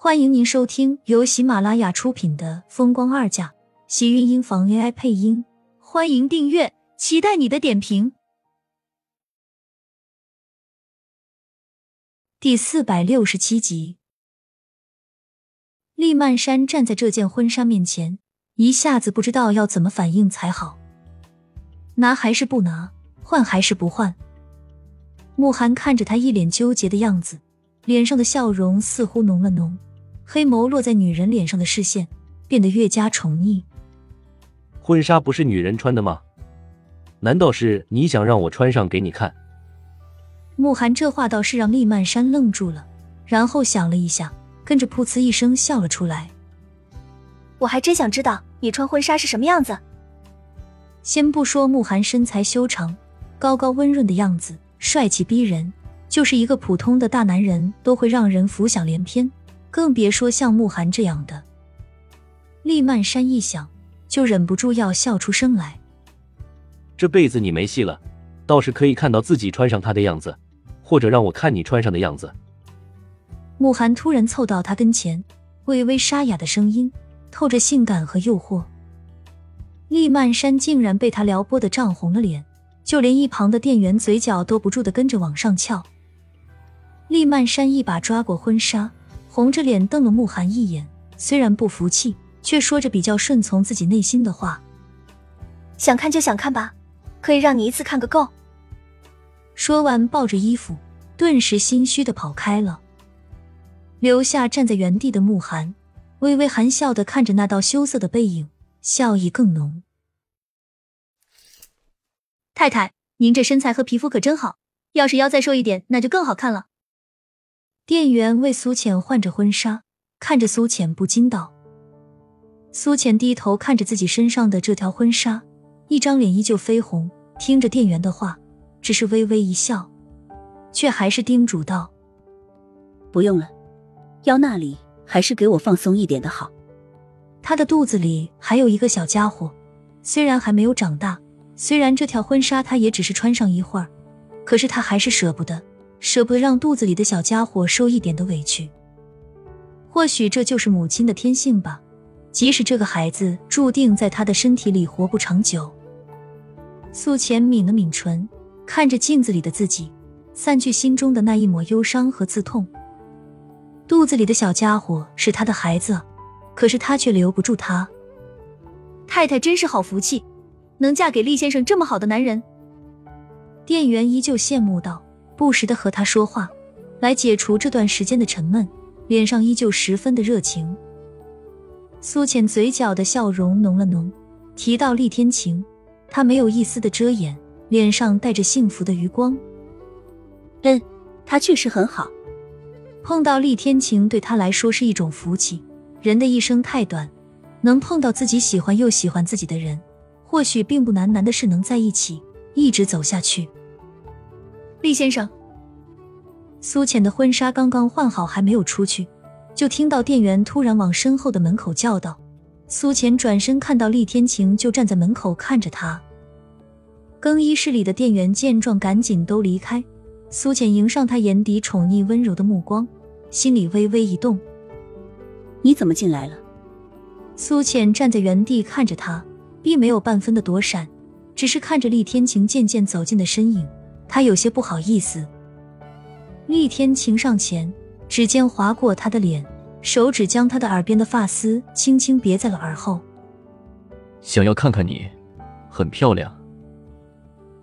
欢迎您收听由喜马拉雅出品的《风光二嫁》，喜运音房 AI 配音。欢迎订阅，期待你的点评。第四百六十七集，厉曼山站在这件婚纱面前，一下子不知道要怎么反应才好。拿还是不拿？换还是不换？慕寒看着他一脸纠结的样子，脸上的笑容似乎浓了浓。黑眸落在女人脸上的视线变得越加宠溺。婚纱不是女人穿的吗？难道是你想让我穿上给你看？慕寒这话倒是让厉曼山愣住了，然后想了一下，跟着噗呲一声笑了出来。我还真想知道你穿婚纱是什么样子。先不说慕寒身材修长、高高温润的样子，帅气逼人，就是一个普通的大男人都会让人浮想联翩。更别说像慕寒这样的。厉曼山一想，就忍不住要笑出声来。这辈子你没戏了，倒是可以看到自己穿上它的样子，或者让我看你穿上的样子。慕寒突然凑到他跟前，微微沙哑的声音透着性感和诱惑。厉曼山竟然被他撩拨的涨红了脸，就连一旁的店员嘴角都不住的跟着往上翘。厉曼山一把抓过婚纱。红着脸瞪了慕寒一眼，虽然不服气，却说着比较顺从自己内心的话：“想看就想看吧，可以让你一次看个够。”说完，抱着衣服，顿时心虚的跑开了，留下站在原地的慕寒，微微含笑的看着那道羞涩的背影，笑意更浓。太太，您这身材和皮肤可真好，要是腰再瘦一点，那就更好看了。店员为苏浅换着婚纱，看着苏浅不禁道：“苏浅低头看着自己身上的这条婚纱，一张脸依旧绯红。听着店员的话，只是微微一笑，却还是叮嘱道：‘不用了，腰那里还是给我放松一点的好。’她的肚子里还有一个小家伙，虽然还没有长大，虽然这条婚纱她也只是穿上一会儿，可是她还是舍不得。”舍不得让肚子里的小家伙受一点的委屈，或许这就是母亲的天性吧。即使这个孩子注定在他的身体里活不长久。素浅抿了抿唇，看着镜子里的自己，散去心中的那一抹忧伤和刺痛。肚子里的小家伙是他的孩子，可是他却留不住他。太太真是好福气，能嫁给厉先生这么好的男人。店员依旧羡慕道。不时的和他说话，来解除这段时间的沉闷，脸上依旧十分的热情。苏浅嘴角的笑容浓了浓，提到厉天晴，他没有一丝的遮掩，脸上带着幸福的余光。嗯，他确实很好。碰到厉天晴对他来说是一种福气。人的一生太短，能碰到自己喜欢又喜欢自己的人，或许并不难，难的是能在一起，一直走下去。厉先生，苏浅的婚纱刚刚换好，还没有出去，就听到店员突然往身后的门口叫道。苏浅转身看到厉天晴就站在门口看着他。更衣室里的店员见状，赶紧都离开。苏浅迎上他眼底宠溺温柔的目光，心里微微一动。你怎么进来了？苏浅站在原地看着他，并没有半分的躲闪，只是看着厉天晴渐渐走近的身影。他有些不好意思。厉天晴上前，指尖划过他的脸，手指将他的耳边的发丝轻轻别在了耳后。想要看看你，很漂亮。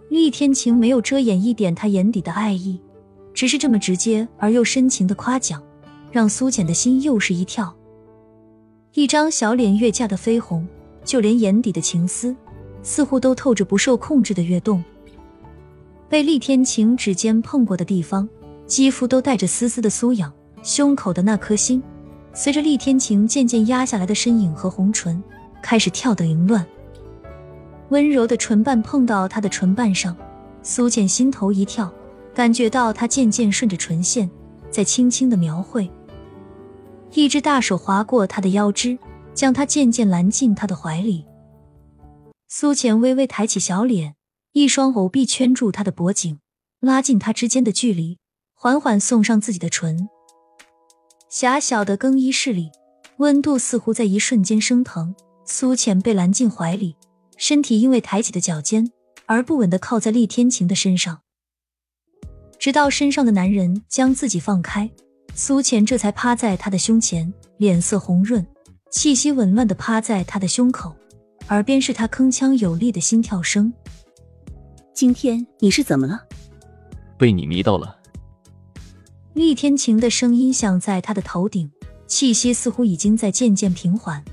厉天晴没有遮掩一点他眼底的爱意，只是这么直接而又深情的夸奖，让苏浅的心又是一跳。一张小脸越加的绯红，就连眼底的情丝，似乎都透着不受控制的跃动。被厉天晴指尖碰过的地方，肌肤都带着丝丝的酥痒。胸口的那颗心，随着厉天晴渐渐压下来的身影和红唇，开始跳得凌乱。温柔的唇瓣碰到他的唇瓣上，苏浅心头一跳，感觉到他渐渐顺着唇线，在轻轻的描绘。一只大手划过他的腰肢，将他渐渐揽进他的怀里。苏浅微微抬起小脸。一双藕臂圈住他的脖颈，拉近他之间的距离，缓缓送上自己的唇。狭小的更衣室里，温度似乎在一瞬间升腾。苏浅被揽进怀里，身体因为抬起的脚尖而不稳的靠在厉天晴的身上，直到身上的男人将自己放开，苏浅这才趴在他的胸前，脸色红润，气息紊乱的趴在他的胸口，耳边是他铿锵有力的心跳声。今天你是怎么了？被你迷到了。厉天晴的声音响在他的头顶，气息似乎已经在渐渐平缓。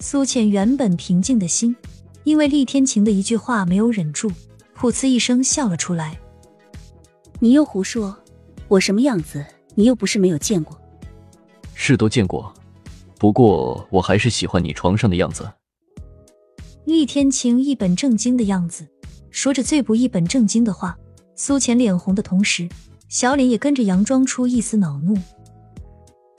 苏浅原本平静的心，因为厉天晴的一句话没有忍住，噗呲一声笑了出来。你又胡说！我什么样子，你又不是没有见过。是都见过，不过我还是喜欢你床上的样子。厉天晴一本正经的样子，说着最不一本正经的话。苏浅脸红的同时。小脸也跟着佯装出一丝恼怒，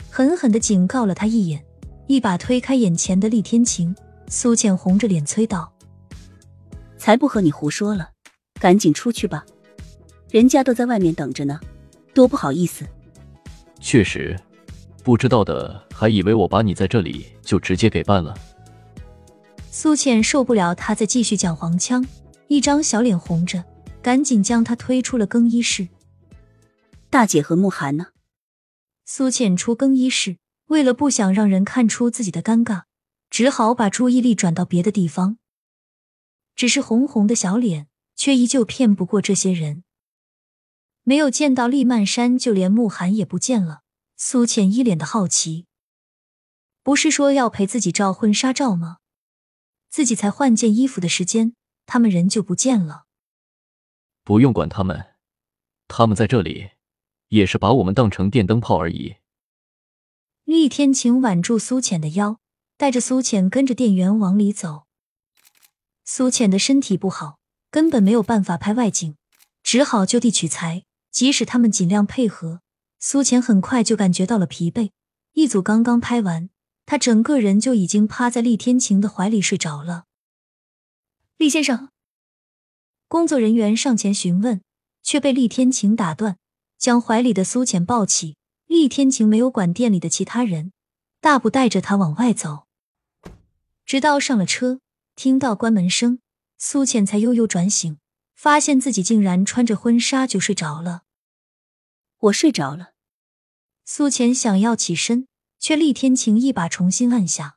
狠狠的警告了他一眼，一把推开眼前的厉天晴。苏浅红着脸催道：“才不和你胡说了，赶紧出去吧，人家都在外面等着呢，多不好意思。”确实，不知道的还以为我把你在这里就直接给办了。苏浅受不了他再继续讲黄腔，一张小脸红着，赶紧将他推出了更衣室。大姐和慕寒呢？苏浅出更衣室，为了不想让人看出自己的尴尬，只好把注意力转到别的地方。只是红红的小脸，却依旧骗不过这些人。没有见到厉曼山，就连慕寒也不见了。苏浅一脸的好奇，不是说要陪自己照婚纱照吗？自己才换件衣服的时间，他们人就不见了。不用管他们，他们在这里。也是把我们当成电灯泡而已。厉天晴挽住苏浅的腰，带着苏浅跟着店员往里走。苏浅的身体不好，根本没有办法拍外景，只好就地取材。即使他们尽量配合，苏浅很快就感觉到了疲惫。一组刚刚拍完，他整个人就已经趴在厉天晴的怀里睡着了。厉先生，工作人员上前询问，却被厉天晴打断。将怀里的苏浅抱起，厉天晴没有管店里的其他人，大步带着他往外走，直到上了车，听到关门声，苏浅才悠悠转醒，发现自己竟然穿着婚纱就睡着了。我睡着了。苏浅想要起身，却厉天晴一把重新按下。